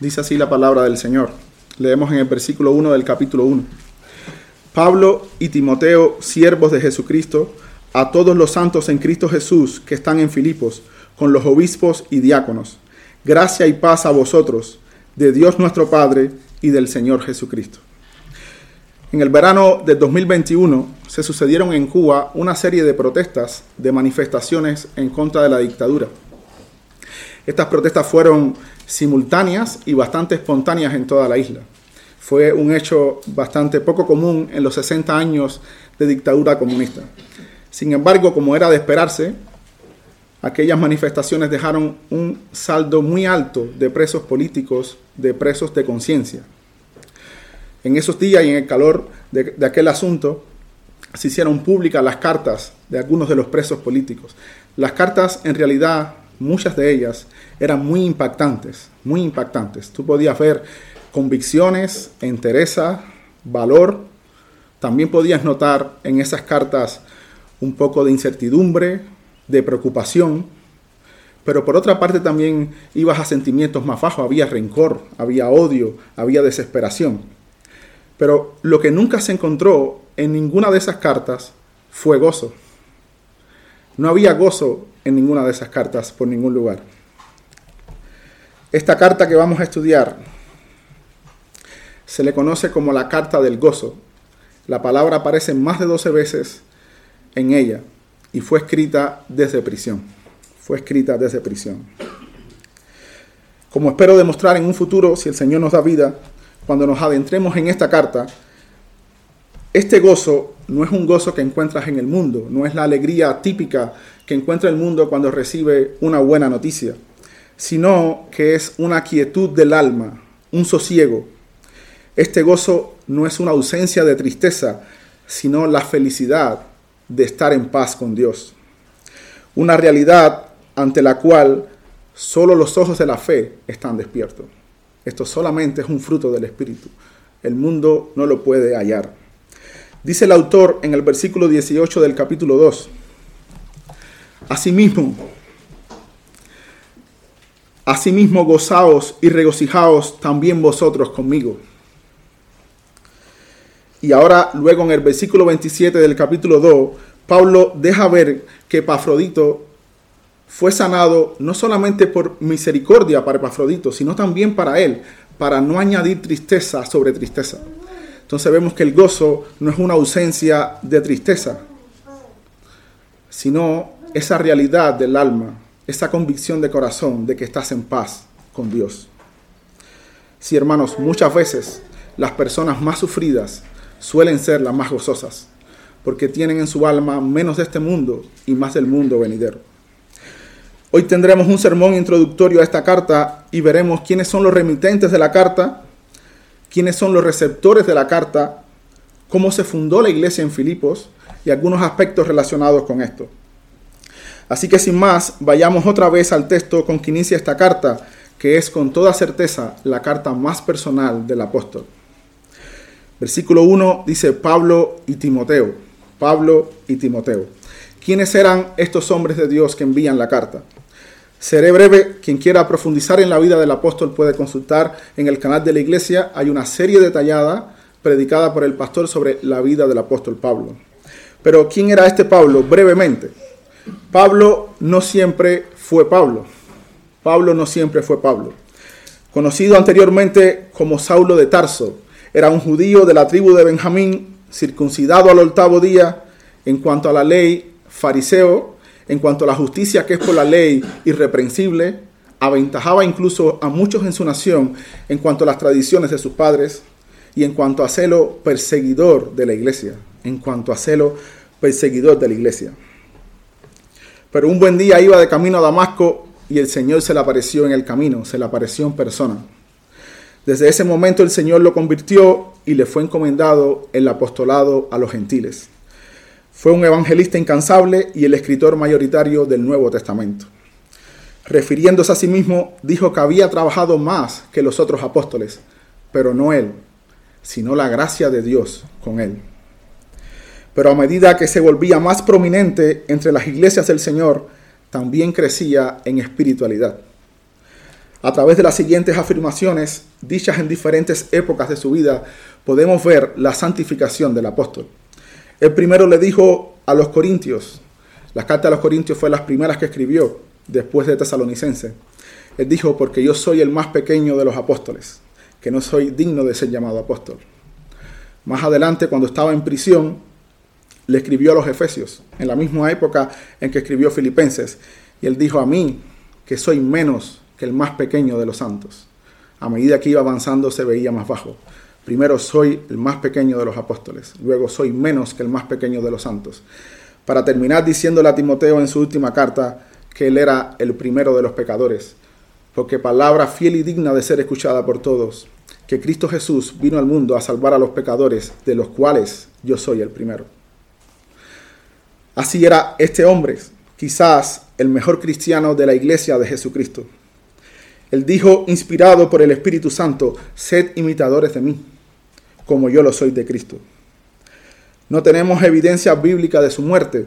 Dice así la palabra del Señor. Leemos en el versículo 1 del capítulo 1. Pablo y Timoteo, siervos de Jesucristo, a todos los santos en Cristo Jesús que están en Filipos, con los obispos y diáconos. Gracia y paz a vosotros, de Dios nuestro Padre y del Señor Jesucristo. En el verano de 2021 se sucedieron en Cuba una serie de protestas, de manifestaciones en contra de la dictadura. Estas protestas fueron simultáneas y bastante espontáneas en toda la isla. Fue un hecho bastante poco común en los 60 años de dictadura comunista. Sin embargo, como era de esperarse, aquellas manifestaciones dejaron un saldo muy alto de presos políticos, de presos de conciencia. En esos días y en el calor de, de, aquel asunto, se hicieron públicas las cartas de algunos de los presos políticos. Las cartas, en realidad, muchas de ellas, eran muy impactantes, muy impactantes. Tú podías ver convicciones, entereza, valor. También podías notar en esas cartas un poco de incertidumbre, de preocupación, pero por otra parte también ibas a sentimientos más bajos, había rencor, había odio, había desesperación. Pero lo que nunca se encontró en ninguna de esas cartas fue gozo. No había gozo en ninguna de esas cartas por ningún lugar. Esta carta que vamos a estudiar se le conoce como la carta del gozo. La palabra aparece más de 12 veces en ella y fue escrita desde prisión. Fue escrita desde prisión. Como espero demostrar en un futuro, si el Señor nos da vida, cuando nos adentremos en esta carta, este gozo no es un gozo que encuentras en el mundo, no es la alegría típica que encuentra el mundo cuando recibe una buena noticia, sino que es una quietud del alma, un sosiego, este gozo no es una ausencia de tristeza, sino la felicidad de estar en paz con Dios. Una realidad ante la cual solo los ojos de la fe están despiertos. Esto solamente es un fruto del Espíritu. El mundo no lo puede hallar. Dice el autor en el versículo 18 del capítulo 2. Asimismo, asimismo gozaos y regocijaos también vosotros conmigo. Y ahora, luego en el versículo 27 del capítulo 2, Pablo deja ver que Epafrodito fue sanado no solamente por misericordia para Epafrodito, sino también para él, para no añadir tristeza sobre tristeza. Entonces vemos que el gozo no es una ausencia de tristeza, sino esa realidad del alma, esa convicción de corazón de que estás en paz con Dios. Sí, hermanos, muchas veces las personas más sufridas suelen ser las más gozosas, porque tienen en su alma menos de este mundo y más del mundo venidero. Hoy tendremos un sermón introductorio a esta carta y veremos quiénes son los remitentes de la carta, quiénes son los receptores de la carta, cómo se fundó la iglesia en Filipos y algunos aspectos relacionados con esto. Así que sin más, vayamos otra vez al texto con que inicia esta carta, que es con toda certeza la carta más personal del apóstol. Versículo 1 dice Pablo y Timoteo. Pablo y Timoteo. ¿Quiénes eran estos hombres de Dios que envían la carta? Seré breve, quien quiera profundizar en la vida del apóstol puede consultar en el canal de la iglesia. Hay una serie detallada predicada por el pastor sobre la vida del apóstol Pablo. Pero ¿quién era este Pablo? Brevemente. Pablo no siempre fue Pablo. Pablo no siempre fue Pablo. Conocido anteriormente como Saulo de Tarso, era un judío de la tribu de Benjamín, circuncidado al octavo día en cuanto a la ley, fariseo, en cuanto a la justicia que es por la ley irreprensible, aventajaba incluso a muchos en su nación en cuanto a las tradiciones de sus padres y en cuanto a celo perseguidor de la iglesia, en cuanto a celo perseguidor de la iglesia. Pero un buen día iba de camino a Damasco y el Señor se le apareció en el camino, se le apareció en persona. Desde ese momento el Señor lo convirtió y le fue encomendado el apostolado a los gentiles. Fue un evangelista incansable y el escritor mayoritario del Nuevo Testamento. Refiriéndose a sí mismo, dijo que había trabajado más que los otros apóstoles, pero no él, sino la gracia de Dios con él. Pero a medida que se volvía más prominente entre las iglesias del Señor, también crecía en espiritualidad A través de las siguientes afirmaciones, dichas en diferentes épocas de su vida, podemos ver la santificación del apóstol. El primero le dijo a los corintios, la carta a los corintios fue las primeras que escribió después de Tesalonicense. Él dijo, porque yo soy el más pequeño de los apóstoles, que no soy digno de ser llamado apóstol. Más adelante, cuando estaba en prisión, le escribió a los Efesios, en la misma época en que escribió Filipenses, y él dijo a mí que soy menos que el más pequeño de los santos. A medida que iba avanzando se veía más bajo. Primero soy el más pequeño de los apóstoles, luego soy menos que el más pequeño de los santos. Para terminar diciéndole a Timoteo en su última carta que él era el primero de los pecadores, porque palabra fiel y digna de ser escuchada por todos, que Cristo Jesús vino al mundo a salvar a los pecadores, de los cuales yo soy el primero. Así era este hombre, quizás el mejor cristiano de la iglesia de Jesucristo. Él dijo, inspirado por el Espíritu Santo, sed imitadores de mí, como yo lo soy de Cristo. No tenemos evidencia bíblica de su muerte,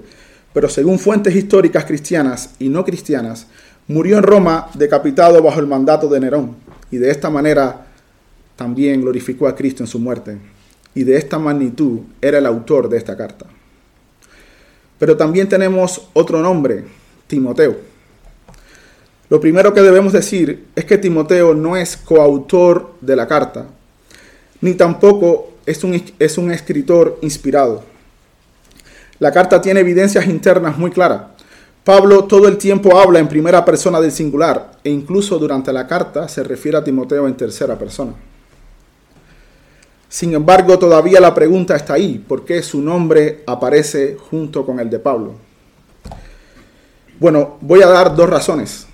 pero según fuentes históricas cristianas y no cristianas, murió en Roma decapitado bajo el mandato de Nerón, y de esta manera también glorificó a Cristo en su muerte, y de esta magnitud era el autor de esta carta. Pero también tenemos otro nombre, Timoteo. Lo primero que debemos decir es que Timoteo no es coautor de la carta, ni tampoco es un, es un escritor inspirado. La carta tiene evidencias internas muy claras. Pablo todo el tiempo habla en primera persona del singular e incluso durante la carta se refiere a Timoteo en tercera persona. Sin embargo, todavía la pregunta está ahí, ¿por qué su nombre aparece junto con el de Pablo? Bueno, voy a dar dos razones.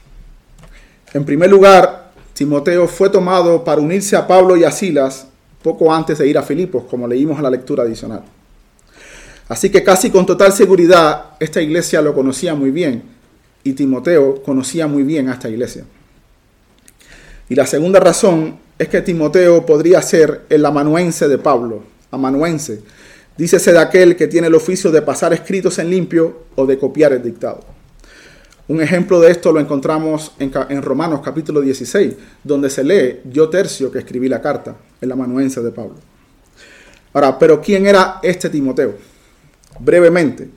En primer lugar, Timoteo fue tomado para unirse a Pablo y a Silas poco antes de ir a Filipos, como leímos en la lectura adicional. Así que casi con total seguridad esta iglesia lo conocía muy bien y Timoteo conocía muy bien a esta iglesia. Y la segunda razón es que Timoteo podría ser el amanuense de Pablo, amanuense, dícese de aquel que tiene el oficio de pasar escritos en limpio o de copiar el dictado. Un ejemplo de esto lo encontramos en, Romanos capítulo 16, donde se lee, yo tercio que escribí la carta, en la manuencia de Pablo. Ahora, pero ¿quién era este Timoteo? Brevemente,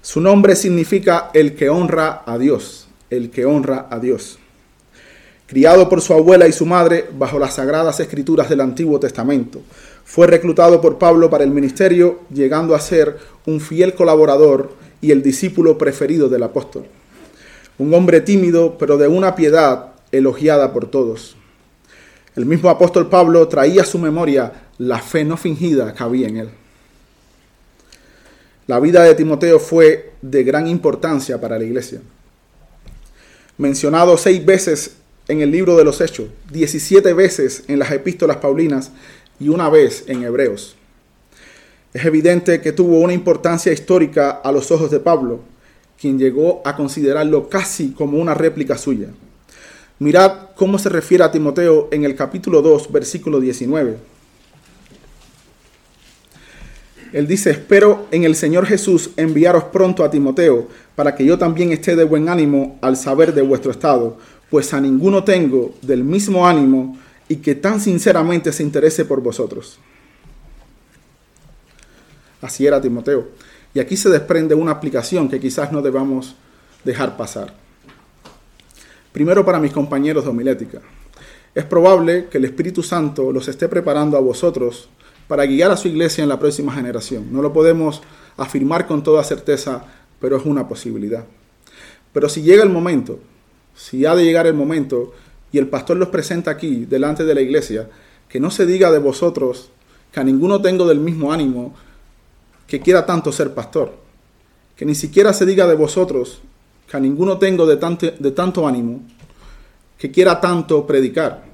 su nombre significa el que honra a Dios, el que honra a Dios. Criado por su abuela y su madre bajo las sagradas escrituras del Antiguo Testamento, fue reclutado por Pablo para el ministerio, llegando a ser un fiel colaborador y el discípulo preferido del apóstol un hombre tímido, pero de una piedad elogiada por todos. El mismo apóstol Pablo traía a su memoria la fe no fingida que había en él. La vida de Timoteo fue de gran importancia para la iglesia. Mencionado seis veces en el libro de los Hechos, 17 veces en las epístolas paulinas y una vez en Hebreos. Es evidente que tuvo una importancia histórica a los ojos de Pablo, quien llegó a considerarlo casi como una réplica suya. Mirad cómo se refiere a Timoteo en el capítulo 2, versículo 19. Él dice, espero en el Señor Jesús enviaros pronto a Timoteo, para que yo también esté de buen ánimo al saber de vuestro estado, pues a ninguno tengo del mismo ánimo y que tan sinceramente se interese por vosotros. Así era Timoteo. Y aquí se desprende una aplicación que quizás no debamos dejar pasar. Primero para mis compañeros de homilética. Es probable que el Espíritu Santo los esté preparando a vosotros para guiar a su iglesia en la próxima generación. No lo podemos afirmar con toda certeza, pero es una posibilidad. Pero si llega el momento, si ha de llegar el momento y el pastor los presenta aquí delante de la iglesia, que no se diga de vosotros que a ninguno tengo del mismo ánimo, que quiera tanto ser pastor, que ni siquiera se diga de vosotros, que a ninguno tengo de tanto, de tanto ánimo, que quiera tanto predicar,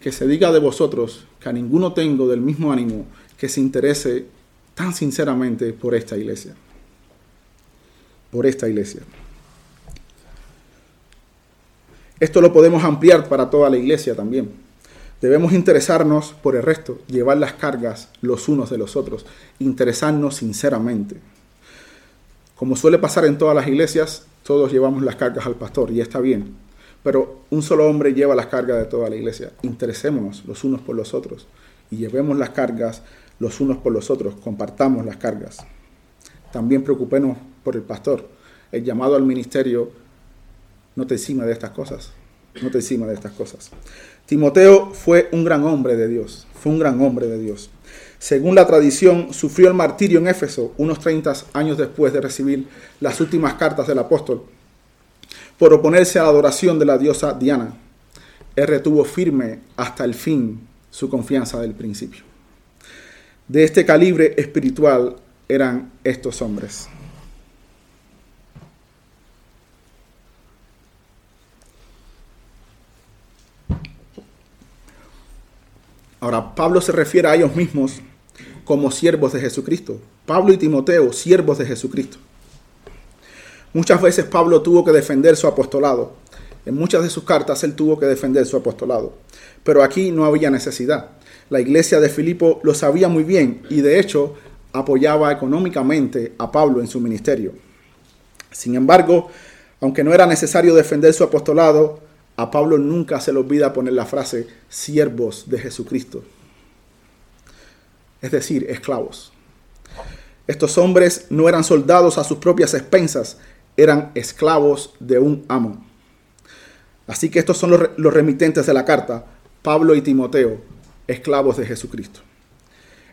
que se diga de vosotros, que a ninguno tengo del mismo ánimo, que se interese tan sinceramente por esta iglesia, por esta iglesia. Esto lo podemos ampliar para toda la iglesia también. Debemos interesarnos por el resto, llevar las cargas los unos de los otros, interesarnos sinceramente. Como suele pasar en todas las iglesias, todos llevamos las cargas al pastor y está bien. pero un solo hombre lleva las cargas de toda la iglesia. Interesémonos los unos por los otros y llevemos las cargas los unos por los otros, compartamos las cargas. También preocupémonos por el pastor. El llamado al ministerio no te encima de estas cosas, no te encima de estas cosas. Timoteo fue un gran hombre de Dios, fue un gran hombre de Dios. Según la tradición, sufrió el martirio en Éfeso unos 30 años después de recibir las últimas cartas del apóstol por oponerse a la adoración de la diosa Diana. Él retuvo firme hasta el fin su confianza del principio. De este calibre espiritual eran estos hombres. Ahora, Pablo se refiere a ellos mismos como siervos de Jesucristo. Pablo y Timoteo, siervos de Jesucristo. Muchas veces Pablo tuvo que defender su apostolado. En muchas de sus cartas él tuvo que defender su apostolado. Pero aquí no había necesidad. La iglesia de Filipo lo sabía muy bien y de hecho apoyaba económicamente a Pablo en su ministerio. Sin embargo, aunque no era necesario defender su apostolado, a Pablo nunca se le olvida poner la frase siervos de Jesucristo, es decir, esclavos. Estos hombres no eran soldados a sus propias expensas, eran esclavos de un amo. Así que estos son los, los remitentes de la carta, Pablo y Timoteo, esclavos de Jesucristo.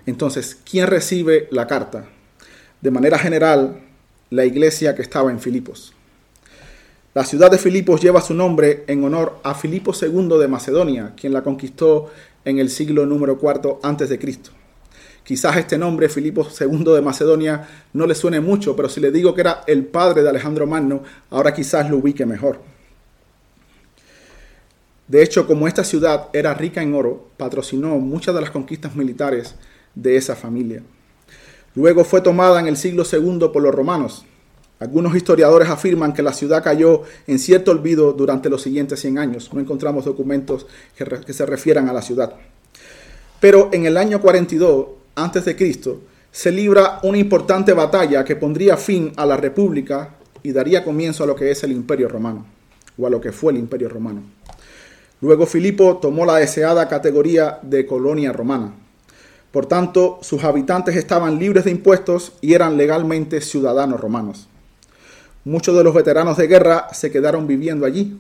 Entonces, ¿quién recibe la carta? De manera general, la iglesia que estaba en Filipos. La ciudad de Filipos lleva su nombre en honor a Filipo II de Macedonia, quien la conquistó en el siglo número cuarto antes de Cristo. Quizás este nombre, Filipo II de Macedonia, no le suene mucho, pero si le digo que era el padre de Alejandro Magno, ahora quizás lo ubique mejor. De hecho, como esta ciudad era rica en oro, patrocinó muchas de las conquistas militares de esa familia. Luego fue tomada en el siglo II por los romanos, algunos historiadores afirman que la ciudad cayó en cierto olvido durante los siguientes 100 años. No encontramos documentos que, se refieran a la ciudad. Pero en el año 42 a.C. se libra una importante batalla que pondría fin a la república y daría comienzo a lo que es el imperio romano, o a lo que fue el imperio romano. Luego Filipo tomó la deseada categoría de colonia romana. Por tanto, sus habitantes estaban libres de impuestos y eran legalmente ciudadanos romanos. Muchos de los veteranos de guerra se quedaron viviendo allí.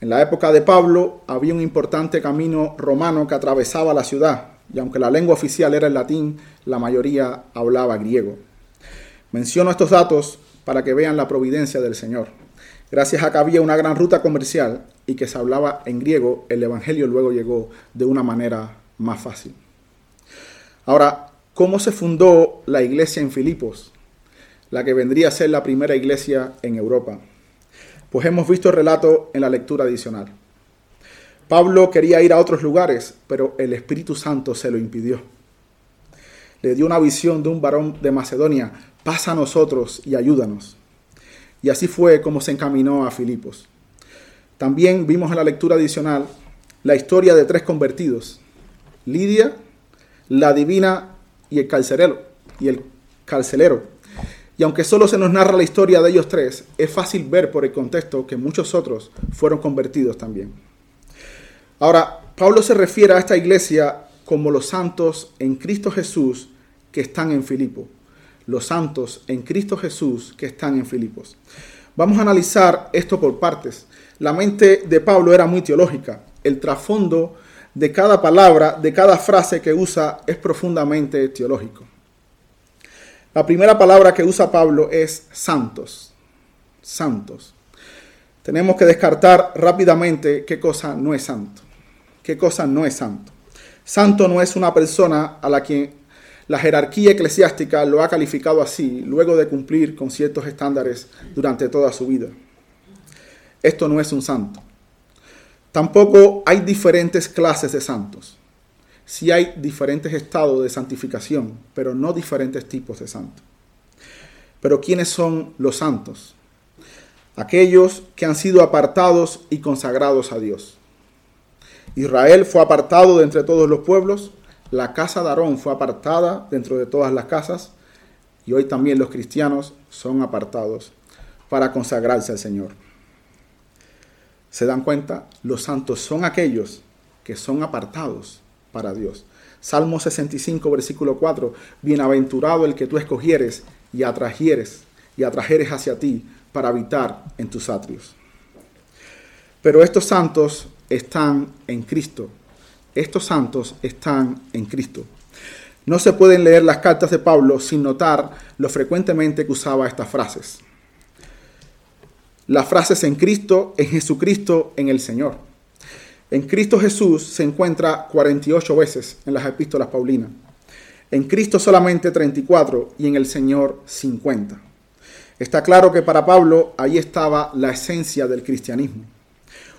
En la época de Pablo había un importante camino romano que atravesaba la ciudad, y aunque la lengua oficial era el latín, la mayoría hablaba griego. Menciono estos datos para que vean la providencia del Señor. Gracias a que había una gran ruta comercial y que se hablaba en griego, el Evangelio luego llegó de una manera más fácil. Ahora, ¿cómo se fundó la iglesia en Filipos? La que vendría a ser la primera iglesia en Europa. Pues hemos visto el relato en la lectura adicional. Pablo quería ir a otros lugares, pero el Espíritu Santo se lo impidió. Le dio una visión de un varón de Macedonia, pasa a nosotros y ayúdanos. Y así fue como se encaminó a Filipos. También vimos en la lectura adicional la historia de tres convertidos, Lidia, la divina y el carcelero, y el carcelero, y aunque solo se nos narra la historia de ellos tres, es fácil ver por el contexto que muchos otros fueron convertidos también. Ahora, Pablo se refiere a esta iglesia como los santos en Cristo Jesús que están en Filipo. Los santos en Cristo Jesús que están en Filipos. Vamos a analizar esto por partes. La mente de Pablo era muy teológica. El trasfondo de cada palabra, de cada frase que usa, es profundamente teológico. La primera palabra que usa Pablo es santos. Santos. Tenemos que descartar rápidamente qué cosa no es santo. ¿Qué cosa no es santo? Santo no es una persona a la que la jerarquía eclesiástica lo ha calificado así, luego de cumplir con ciertos estándares durante toda su vida. Esto no es un santo. Tampoco hay diferentes clases de santos sí hay diferentes estados de santificación, pero no diferentes tipos de santos. Pero ¿quiénes son los santos? Aquellos que han sido apartados y consagrados a Dios. Israel fue apartado de entre todos los pueblos, la casa de Aarón fue apartada dentro de todas las casas, y hoy también los cristianos son apartados para consagrarse al Señor. ¿Se dan cuenta? Los santos son aquellos que son apartados para Dios. Salmo 65, versículo 4. Bienaventurado el que tú escogieres y atrajeres y atrajeres hacia ti para habitar en tus atrios. Pero estos santos están en Cristo. Estos santos están en Cristo. No se pueden leer las cartas de Pablo sin notar lo frecuentemente que usaba estas frases. Las frases en Cristo, en Jesucristo, en el Señor. En Cristo Jesús se encuentra 48 veces en las epístolas paulinas. En Cristo solamente 34 y en el Señor 50. Está claro que para Pablo ahí estaba la esencia del cristianismo.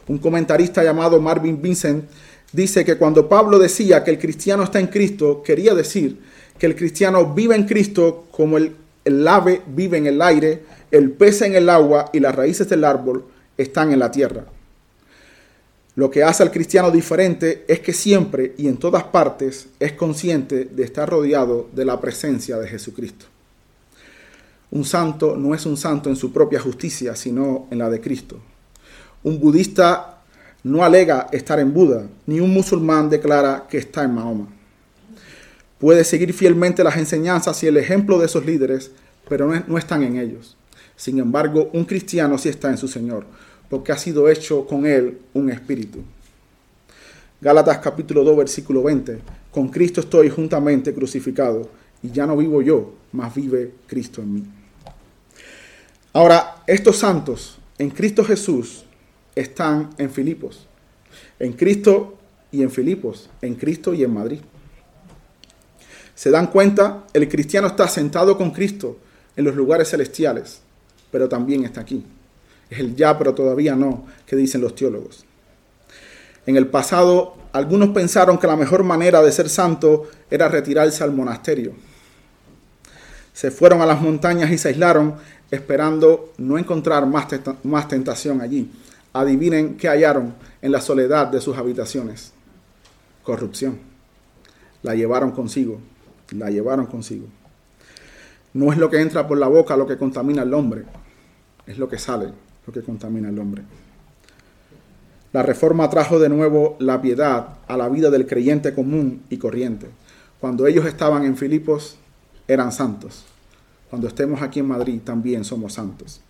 Un comentarista llamado Marvin Vincent dice que cuando Pablo decía que el cristiano está en Cristo, quería decir que el cristiano vive en Cristo como el, el ave vive en el aire, el pez en el agua y las raíces del árbol están en la tierra. Lo que hace al cristiano diferente es que siempre y en todas partes es consciente de estar rodeado de la presencia de Jesucristo. Un santo no es un santo en su propia justicia, sino en la de Cristo. Un budista no alega estar en Buda, ni un musulmán declara que está en Mahoma. Puede seguir fielmente las enseñanzas y el ejemplo de esos líderes, pero no, están en ellos. Sin embargo, un cristiano sí está en su Señor, porque ha sido hecho con él un espíritu. Gálatas capítulo 2, versículo 20. Con Cristo estoy juntamente crucificado, y ya no vivo yo, mas vive Cristo en mí. Ahora, estos santos en Cristo Jesús están en Filipos. En Cristo y en Filipos, en Cristo y en Madrid. Se dan cuenta, el cristiano está sentado con Cristo en los lugares celestiales, pero también está aquí. Es el ya, pero todavía no, que dicen los teólogos. En el pasado, algunos pensaron que la mejor manera de ser santo era retirarse al monasterio. Se fueron a las montañas y se aislaron esperando no encontrar más, más tentación allí. Adivinen qué hallaron en la soledad de sus habitaciones. Corrupción. La llevaron consigo. La llevaron consigo. No es lo que entra por la boca lo que contamina al hombre, es lo que sale lo que contamina al hombre. La reforma trajo de nuevo la piedad a la vida del creyente común y corriente. Cuando ellos estaban en Filipos, eran santos. Cuando estemos aquí en Madrid, también somos santos.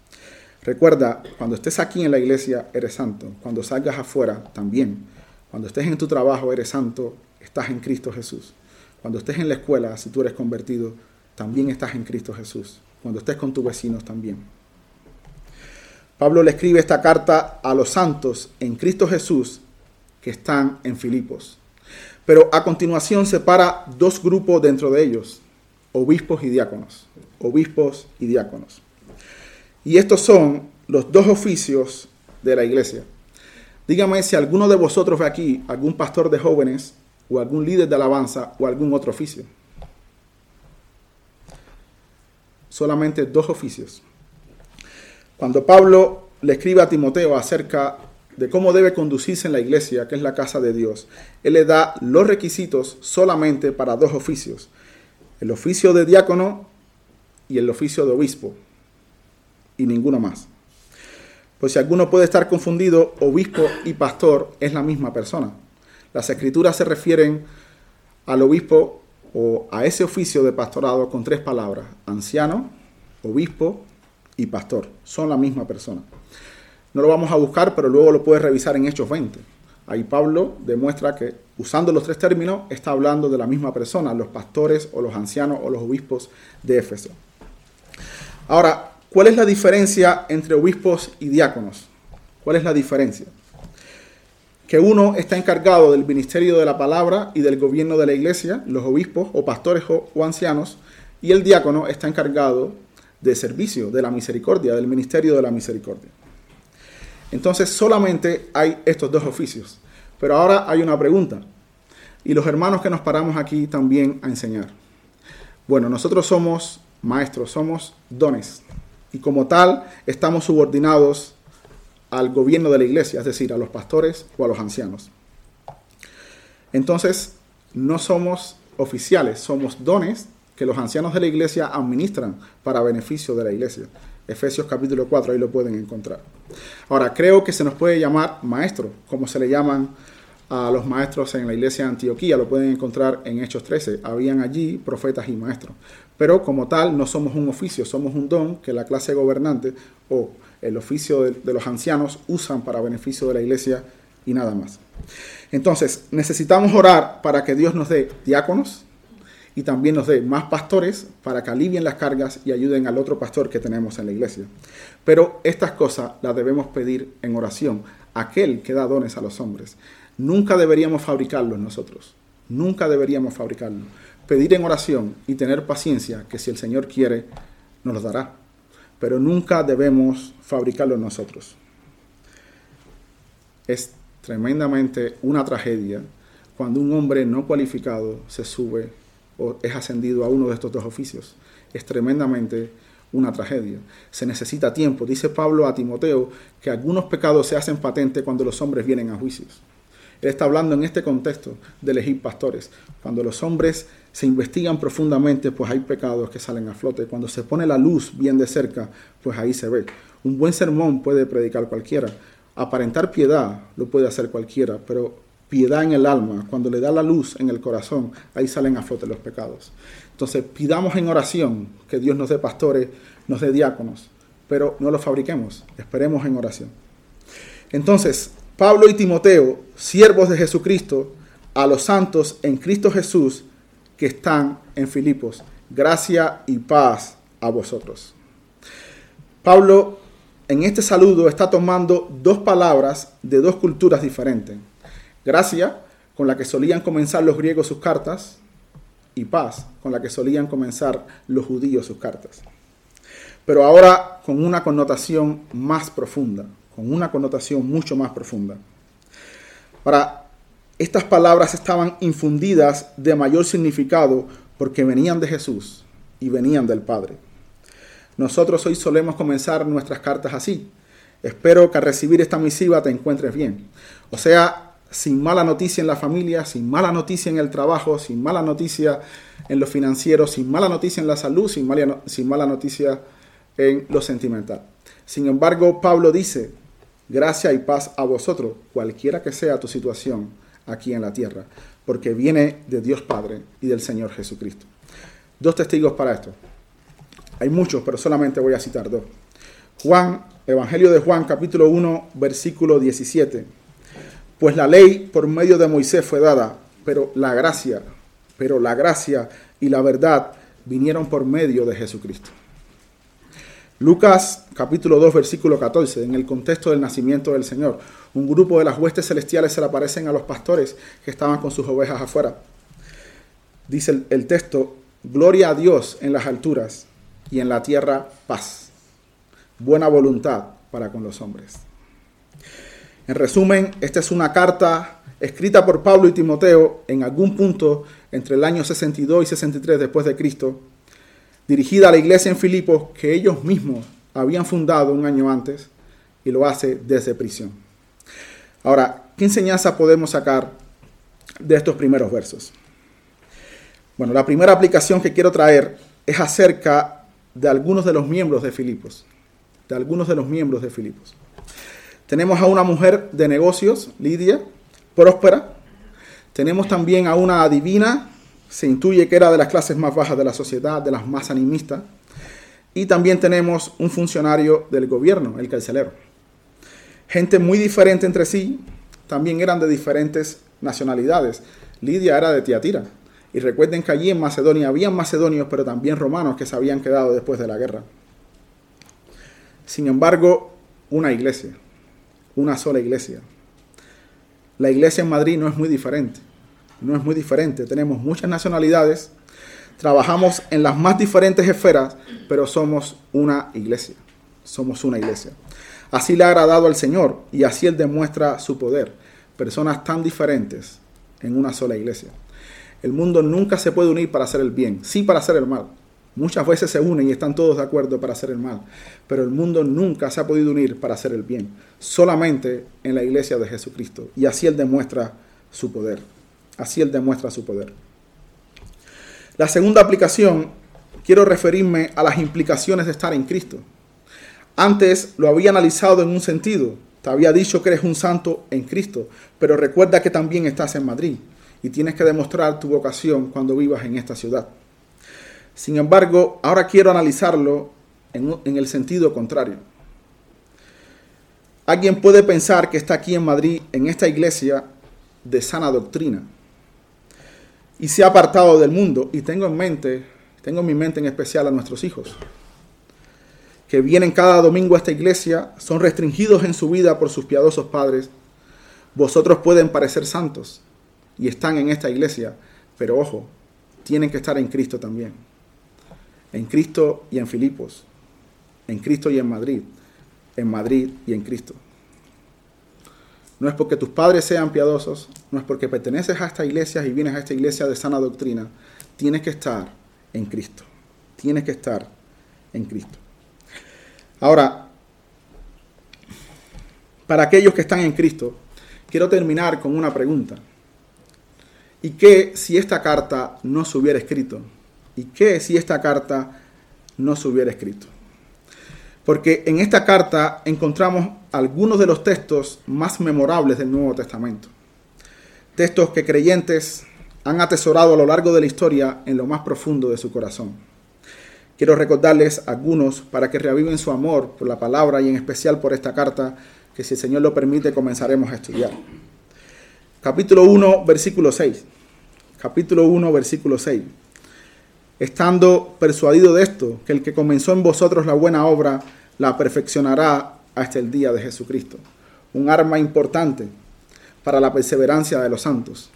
Recuerda, cuando estés aquí en la iglesia, eres santo. Cuando salgas afuera, también. Cuando estés en tu trabajo, eres santo. Estás en Cristo Jesús. Cuando estés en la escuela, si tú eres convertido, también estás en Cristo Jesús. Cuando estés con tus vecinos, también. Pablo le escribe esta carta a los santos en Cristo Jesús que están en Filipos. Pero a continuación separa dos grupos dentro de ellos, obispos y diáconos. Obispos y diáconos. Y estos son los dos oficios de la iglesia. Dígame si alguno de vosotros ve aquí algún pastor de jóvenes o algún líder de alabanza o algún otro oficio. Solamente dos oficios. Cuando Pablo le escribe a Timoteo acerca de cómo debe conducirse en la iglesia, que es la casa de Dios, él le da los requisitos solamente para dos oficios, el oficio de diácono y el oficio de obispo, y ninguno más. Pues si alguno puede estar confundido, obispo y pastor es la misma persona. Las escrituras se refieren al obispo o a ese oficio de pastorado con tres palabras, anciano, obispo y pastor. Son la misma persona. No lo vamos a buscar, pero luego lo puedes revisar en Hechos 20. Ahí Pablo demuestra que usando los tres términos está hablando de la misma persona, los pastores o los ancianos o los obispos de Éfeso. Ahora, ¿cuál es la diferencia entre obispos y diáconos? ¿Cuál es la diferencia? Que uno está encargado del ministerio de la palabra y del gobierno de la iglesia, los obispos o pastores o, o ancianos, y el diácono está encargado de servicio, de la misericordia, del ministerio de la misericordia. Entonces solamente hay estos dos oficios. Pero ahora hay una pregunta. Y los hermanos que nos paramos aquí también a enseñar. Bueno, nosotros somos maestros, somos dones. Y como tal, estamos subordinados al gobierno de la iglesia, es decir, a los pastores o a los ancianos. Entonces, no somos oficiales, somos dones que los ancianos de la iglesia administran para beneficio de la iglesia. Efesios capítulo 4, ahí lo pueden encontrar. Ahora, creo que se nos puede llamar maestro, como se le llaman a los maestros en la iglesia de Antioquía, lo pueden encontrar en Hechos 13. Habían allí profetas y maestros. Pero como tal, no somos un oficio, somos un don que la clase gobernante o el oficio de, de los ancianos usan para beneficio de la iglesia y nada más. Entonces, necesitamos orar para que Dios nos dé diáconos y también nos dé más pastores para que alivien las cargas y ayuden al otro pastor que tenemos en la iglesia. Pero estas cosas las debemos pedir en oración, aquel que da dones a los hombres. Nunca deberíamos fabricarlos nosotros, nunca deberíamos fabricarlos. Pedir en oración y tener paciencia, que si el Señor quiere, nos los dará. Pero nunca debemos fabricarlos nosotros. Es tremendamente una tragedia cuando un hombre no cualificado se sube o es ascendido a uno de estos dos oficios. Es tremendamente una tragedia. Se necesita tiempo. Dice Pablo a Timoteo que algunos pecados se hacen patentes cuando los hombres vienen a juicios. Él está hablando en este contexto de elegir pastores. Cuando los hombres se investigan profundamente, pues hay pecados que salen a flote. Cuando se pone la luz bien de cerca, pues ahí se ve. Un buen sermón puede predicar cualquiera, Aparentar piedad lo puede hacer cualquiera, pero piedad en el alma, cuando le da la luz en el corazón, ahí salen a flote los pecados. Entonces, pidamos en oración que Dios nos dé pastores, nos dé diáconos, pero no los fabriquemos, esperemos en oración. Entonces, Pablo y Timoteo, siervos de Jesucristo, a los santos en Cristo Jesús que están en Filipos, gracia y paz a vosotros. Pablo en este saludo está tomando dos palabras de dos culturas diferentes. Gracia, con la que solían comenzar los griegos sus cartas, y paz, con la que solían comenzar los judíos sus cartas. Pero ahora con una connotación más profunda, con una connotación mucho más profunda. Para estas palabras estaban infundidas de mayor significado porque venían de Jesús y venían del Padre. Nosotros hoy solemos comenzar nuestras cartas así. Espero que al recibir esta misiva te encuentres bien. O sea, sin mala noticia en la familia, sin mala noticia en el trabajo, sin mala noticia en lo financiero, sin mala noticia en la salud, sin mala, noticia en lo sentimental. Sin embargo, Pablo dice, gracia y paz a vosotros, cualquiera que sea tu situación aquí en la tierra, porque viene de Dios Padre y del Señor Jesucristo. Dos testigos para esto. Hay muchos, pero solamente voy a citar dos. Juan, Evangelio de Juan, capítulo 1, versículo 17. Pues la ley por medio de Moisés fue dada, pero la gracia, pero la gracia y la verdad vinieron por medio de Jesucristo. Lucas capítulo 2 versículo 14, en el contexto del nacimiento del Señor, un grupo de las huestes celestiales se le aparecen a los pastores que estaban con sus ovejas afuera. Dice el, el texto, gloria a Dios en las alturas y en la tierra paz, buena voluntad para con los hombres. En resumen, esta es una carta escrita por Pablo y Timoteo en algún punto entre el año 62 y 63 después de Cristo, dirigida a la iglesia en Filipos que ellos mismos habían fundado un año antes y lo hace desde prisión. Ahora, ¿qué enseñanza podemos sacar de estos primeros versos? Bueno, la primera aplicación que quiero traer es acerca de algunos de los miembros de Filipos. De algunos de los miembros de Filipos. Tenemos a una mujer de negocios, Lidia, próspera. Tenemos también a una adivina, se intuye que era de las clases más bajas de la sociedad, de las más animistas. Y también tenemos un funcionario del gobierno, el carcelero. Gente muy diferente entre sí, también eran de diferentes nacionalidades. Lidia era de Tiatira, y recuerden que allí en Macedonia habían macedonios, pero también romanos que se habían quedado después de la guerra. Sin embargo, una iglesia, una sola iglesia. La iglesia en Madrid no es muy diferente, no es muy diferente. Tenemos muchas nacionalidades, trabajamos en las más diferentes esferas, pero somos una iglesia, somos una iglesia. Así le ha agradado al Señor y así Él demuestra su poder. Personas tan diferentes en una sola iglesia. El mundo nunca se puede unir para hacer el bien, sí para hacer el mal. Muchas veces se unen y están todos de acuerdo para hacer el mal, pero el mundo nunca se ha podido unir para hacer el bien, solamente en la iglesia de Jesucristo. Y así Él demuestra su poder. Así Él demuestra su poder. La segunda aplicación, quiero referirme a las implicaciones de estar en Cristo. Antes lo había analizado en un sentido. Te había dicho que eres un santo en Cristo, pero recuerda que también estás en Madrid y tienes que demostrar tu vocación cuando vivas en esta ciudad. Sin embargo, ahora quiero analizarlo en, el sentido contrario. Alguien puede pensar que está aquí en Madrid, en esta iglesia de sana doctrina, y se ha apartado del mundo. Y tengo en mente, tengo en mi mente en especial a nuestros hijos, que vienen cada domingo a esta iglesia, son restringidos en su vida por sus piadosos padres. Vosotros pueden parecer santos y están en esta iglesia, pero ojo, tienen que estar en Cristo también. En Cristo y en Filipos, en Cristo y en Madrid en Madrid y en Cristo. No es porque tus padres sean piadosos, no es porque perteneces a esta iglesia y vienes a esta iglesia de sana doctrina. Tienes que estar en Cristo. Tienes que estar en Cristo. Ahora, para aquellos que están en Cristo, quiero terminar con una pregunta. ¿Y qué si esta carta no se hubiera escrito? ¿Y qué si esta carta no se hubiera escrito? porque en esta carta encontramos algunos de los textos más memorables del Nuevo Testamento. Textos que creyentes han atesorado a lo largo de la historia en lo más profundo de su corazón. Quiero recordarles algunos para que reaviven su amor por la palabra y en especial por esta carta que si el Señor lo permite comenzaremos a estudiar. Capítulo 1, versículo 6. Capítulo 1, versículo 6 estando persuadido de esto, que el que comenzó en vosotros la buena obra, la perfeccionará hasta el día de Jesucristo. Un arma importante para la perseverancia de los santos.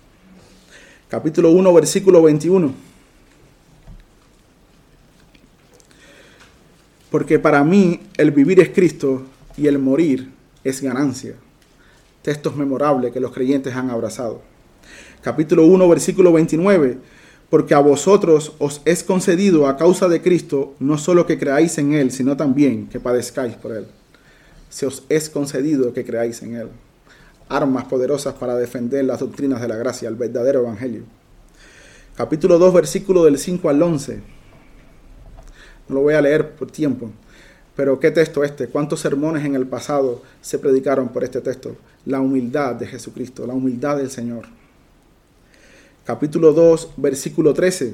Capítulo 1, versículo 21. Porque para mí el vivir es Cristo y el morir es ganancia. Textos memorables que los creyentes han abrazado. Capítulo 1, versículo 29 porque a vosotros os es concedido a causa de Cristo no solo que creáis en Él, sino también que padezcáis por Él. Se os es concedido que creáis en Él. Armas poderosas para defender las doctrinas de la gracia, el verdadero Evangelio. Capítulo 2, versículo del 5 al 11. No lo voy a leer por tiempo, pero ¿qué texto este? ¿Cuántos sermones en el pasado se predicaron por este texto? La humildad de Jesucristo, la humildad del Señor capítulo 2, versículo 13.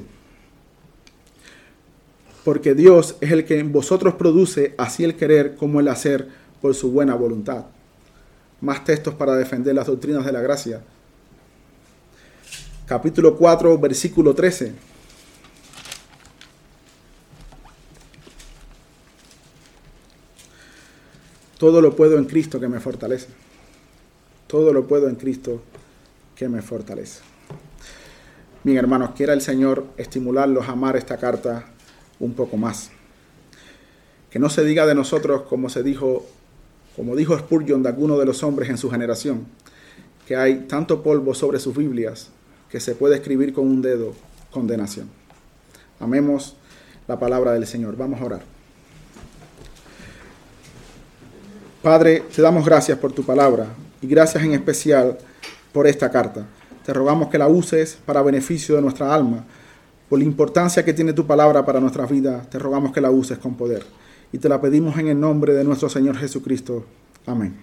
Porque Dios es el que en vosotros produce así el querer como el hacer por su buena voluntad. Más textos para defender las doctrinas de la gracia. Capítulo 4, versículo 13. Todo lo puedo en Cristo que me fortalece. Todo lo puedo en Cristo que me fortalece. Bien, hermanos, quiera el Señor estimularlos a amar esta carta un poco más. Que no se diga de nosotros como se dijo, como dijo Spurgeon de alguno de los hombres en su generación, que hay tanto polvo sobre sus Biblias que se puede escribir con un dedo condenación. Amemos la palabra del Señor. Vamos a orar. Padre, te damos gracias por tu palabra y gracias en especial por esta carta. Te rogamos que la uses para beneficio de nuestra alma. Por la importancia que tiene tu palabra para nuestra vida, te rogamos que la uses con poder. Y te la pedimos en el nombre de nuestro Señor Jesucristo. Amén.